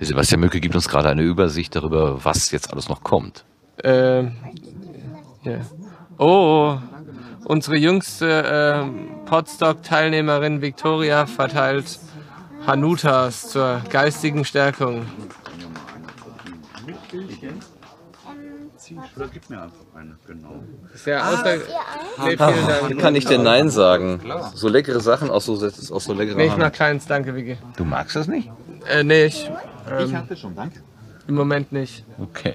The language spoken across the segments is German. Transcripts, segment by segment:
Sebastian Mücke gibt uns gerade eine Übersicht darüber, was jetzt alles noch kommt. Ähm, ja. Oh, unsere jüngste äh, Podstock-Teilnehmerin Victoria verteilt Hanutas zur geistigen Stärkung. Oder gib mir einfach eine, genau. Sehr außer nee, vielen Wie Dank. kann ich denn Nein sagen? So leckere Sachen aus so, aus so leckeren Nee, ich mach Hand. keins, danke, Vicky. Du magst das nicht? Äh, nee, ich, Ich ähm, hatte schon, danke. im Moment nicht. Okay.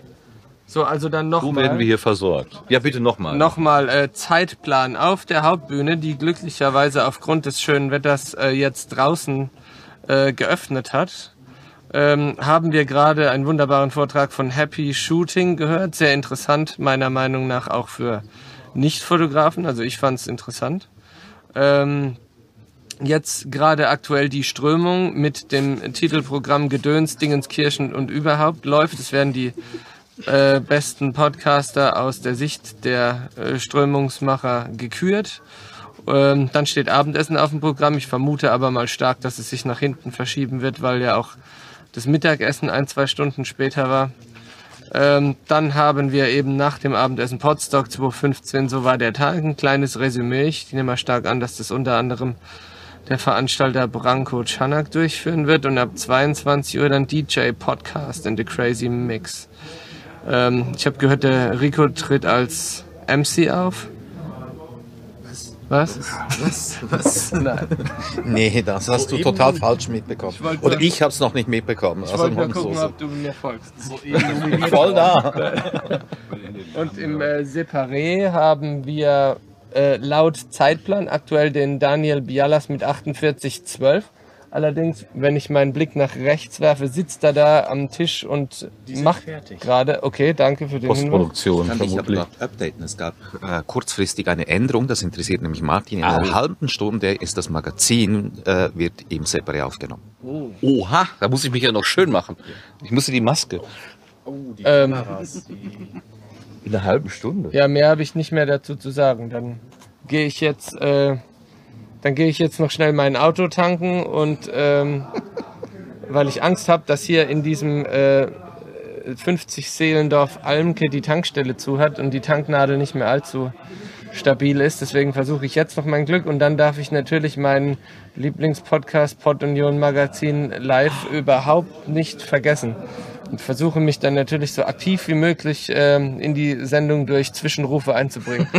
So, also dann So werden wir nochmal. hier versorgt. Ja, bitte nochmal. Nochmal äh, Zeitplan auf der Hauptbühne, die glücklicherweise aufgrund des schönen Wetters äh, jetzt draußen äh, geöffnet hat. Ähm, haben wir gerade einen wunderbaren Vortrag von Happy Shooting gehört. Sehr interessant, meiner Meinung nach auch für Nicht-Fotografen. Also ich fand es interessant. Ähm, jetzt gerade aktuell die Strömung mit dem Titelprogramm Gedöns, Dingenskirchen und überhaupt läuft. Es werden die äh, besten Podcaster aus der Sicht der äh, Strömungsmacher gekürt. Ähm, dann steht Abendessen auf dem Programm. Ich vermute aber mal stark, dass es sich nach hinten verschieben wird, weil ja auch das Mittagessen ein, zwei Stunden später war. Ähm, dann haben wir eben nach dem Abendessen Podstock 2015, so war der Tag, ein kleines Resümee. Ich nehme mal stark an, dass das unter anderem der Veranstalter Branko Chanak durchführen wird und ab 22 Uhr dann DJ Podcast in the Crazy Mix. Ähm, ich habe gehört, der Rico tritt als MC auf. Was? Was? Was? Nein. Nee, das hast du total falsch mitbekommen. wollte Oder ich habe es noch nicht mitbekommen. Ich Also wollte nur gucken, so, ob du mir folgst. voll da. Und im äh, Separé haben wir äh, laut Zeitplan aktuell den Daniel Bialas mit 48,12. Allerdings, wenn ich meinen Blick nach rechts werfe, sitzt er da am Tisch und macht gerade. Okay, danke für den Hinweis. Postproduktion Kann vermutlich. noch updaten. Es gab äh, kurzfristig eine Änderung, das interessiert nämlich Martin. In Ah. einer halben Stunde ist das Magazin, äh, wird im Separé aufgenommen. Oha, da muss ich mich ja noch schön machen. Ich musste die Maske. Ähm, In einer halben Stunde. ja, mehr habe ich nicht mehr dazu zu sagen. Dann gehe ich jetzt, äh, dann gehe ich jetzt noch schnell mein Auto tanken und ähm, weil ich Angst habe, dass hier in diesem äh, 50 Seelendorf Almke die Tankstelle zu hat und die Tanknadel nicht mehr allzu stabil ist. Deswegen versuche ich jetzt noch mein Glück und dann darf ich natürlich meinen Lieblingspodcast Pod Union Magazin live überhaupt nicht vergessen. Versuche mich dann natürlich so aktiv wie möglich ähm, in die Sendung durch Zwischenrufe einzubringen.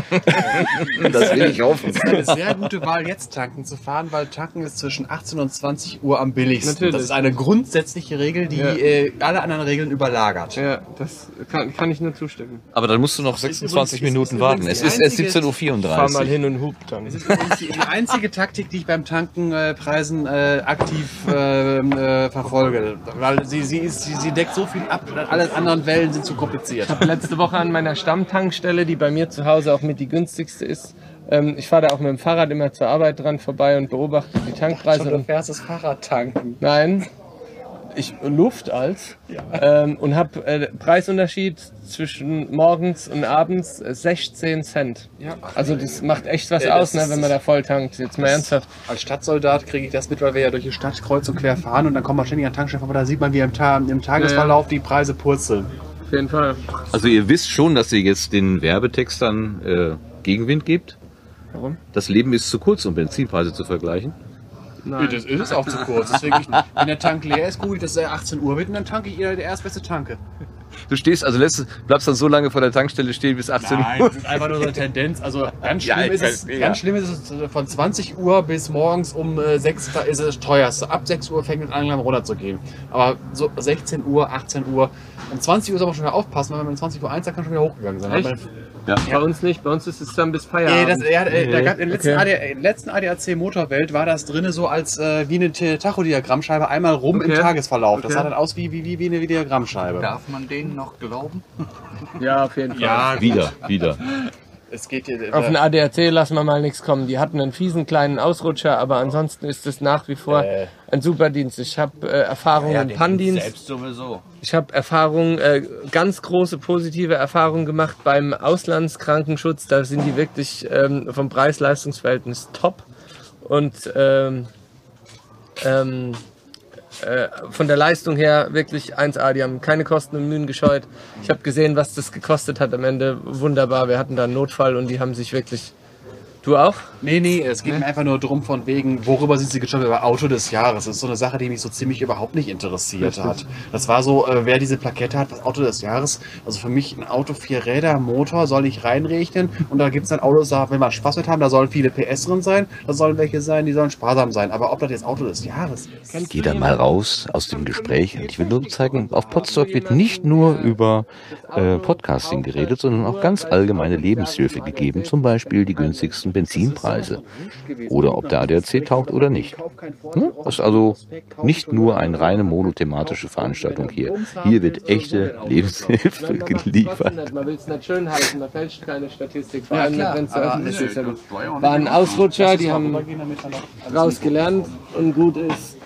Das will ich hoffen. eine sehr gute Wahl, jetzt tanken zu fahren, weil tanken ist zwischen 18 und 20 Uhr am billigsten. Natürlich. Das ist eine grundsätzliche Regel, die Ja. äh, alle anderen Regeln überlagert. ja, das kann, kann ich nur zustimmen. Aber dann musst du noch 26 übrigens- Minuten ist warten. Es ist erst einzige- 17.34 Fahr mal Uhr. hin und hub dann. Das ist übrigens die, die einzige Taktik, die ich beim Tanken äh, Preisen äh, aktiv äh, äh, verfolge. Weil sie, sie, ist, sie, sie deckt so viel ab, alle anderen Wellen sind zu kompliziert. letzte Woche an meiner Stammtankstelle, die bei mir zu Hause auch mit die günstigste ist. Ähm, ich fahre da auch mit dem Fahrrad immer zur Arbeit dran vorbei und beobachte die Tankpreise. Du Und, fährst das Fahrrad tanken. nein, ich Luft als ähm, und habe äh, Preisunterschied zwischen morgens und abends äh, 16 Cent. Ja. Also das macht echt was Ja, aus, ne, wenn man da voll tankt. Jetzt mal ernsthaft. Als Stadtsoldat kriege ich das mit, weil wir ja durch die Stadt kreuz und quer fahren und dann kommt man ständig an Tankstellen vorbei, da sieht man, wie im, Ta im Tagesverlauf die Preise purzeln. Auf jeden Fall. Also ihr wisst schon, dass ihr jetzt den Werbetextern äh, Gegenwind gibt. Warum? Das Leben ist zu kurz, um Benzinpreise zu vergleichen. Nein. Das ist auch zu kurz. Deswegen, ich, wenn der Tank leer ist, gucke ich, dass er 18 Uhr wird und dann tanke ich ihr der erstbeste Tanke. Du stehst also letztes, bleibst dann so lange vor der Tankstelle stehen bis 18 Nein, Uhr. das ist einfach nur so eine Tendenz. Also ganz Ja, schlimm, ich ist, es, ja. ganz schlimm ist es äh, von 20 Uhr bis morgens um äh, 6 da ist es teuerste. Ab 6 Uhr fängt es an, langsam runterzugehen. Aber so 16 Uhr, 18 Uhr. Um 20 Uhr soll man schon wieder aufpassen, weil wenn man um 20 Uhr 1 sagt, kann schon wieder hochgegangen sein. Echt? Aber- Bei uns nicht, bei uns ist es dann bis Äh, Feierabend. das, ja, äh, da gab, in der letzten, Okay. AD, in der letzten ADAC Motorwelt war das drinne so als äh, wie eine Tachodiagrammscheibe einmal rum Okay. im Tagesverlauf. Das Okay. sah dann aus wie, wie, wie, wie eine Diagrammscheibe. Darf man denen noch glauben? Ja, auf jeden Fall. Ja, Wieder, wieder. es geht hier. Auf den ADAC lassen wir mal nichts kommen. Die hatten einen fiesen kleinen Ausrutscher, aber ansonsten ist es nach wie vor Äh. ein super Dienst. Ich habe äh, Erfahrung im Panndienst. Selbst sowieso. Ich habe Erfahrung, äh, ganz große positive Erfahrungen gemacht beim Auslandskrankenschutz. Da sind die wirklich ähm, vom Preis-Leistungs-Verhältnis top. Und ähm, ähm, äh, von der Leistung her wirklich 1A. Die haben keine Kosten und Mühen gescheut. Ich habe gesehen, was das gekostet hat am Ende. Wunderbar. Wir hatten da einen Notfall und die haben sich wirklich. Du auch? Nee, nee, es geht mir einfach nur drum von wegen, worüber sind sie gestolpert? Über Auto des Jahres. Das ist so eine Sache, die mich so ziemlich überhaupt nicht interessiert hat. Das war so, äh, wer diese Plakette hat, was Auto des Jahres. Also für mich ein Auto, vier Räder, Motor, soll ich reinrechnen. Und da gibt es dann Autos, da will man Spaß mit haben, da sollen viele PS drin sein. Da sollen welche sein, die sollen sparsam sein. Aber ob das jetzt Auto des Jahres ist. Ich gehe da mal raus aus dem Gespräch und ich will nur zeigen, auf Potsdok wird nicht nur über äh, Podcasting geredet, sondern auch ganz allgemeine Lebenshilfe gegeben, zum Beispiel die günstigsten Benzinpreise oder ob der ADAC taugt oder nicht. Hm? Das ist also nicht nur eine reine monothematische Veranstaltung hier. Hier wird echte Lebenshilfe geliefert. Man will es nicht schön halten, man fälscht keine Statistik. Vor allem, wenn es öffentlich ist. War ein Ausrutscher, die haben raus gelernt und gut ist.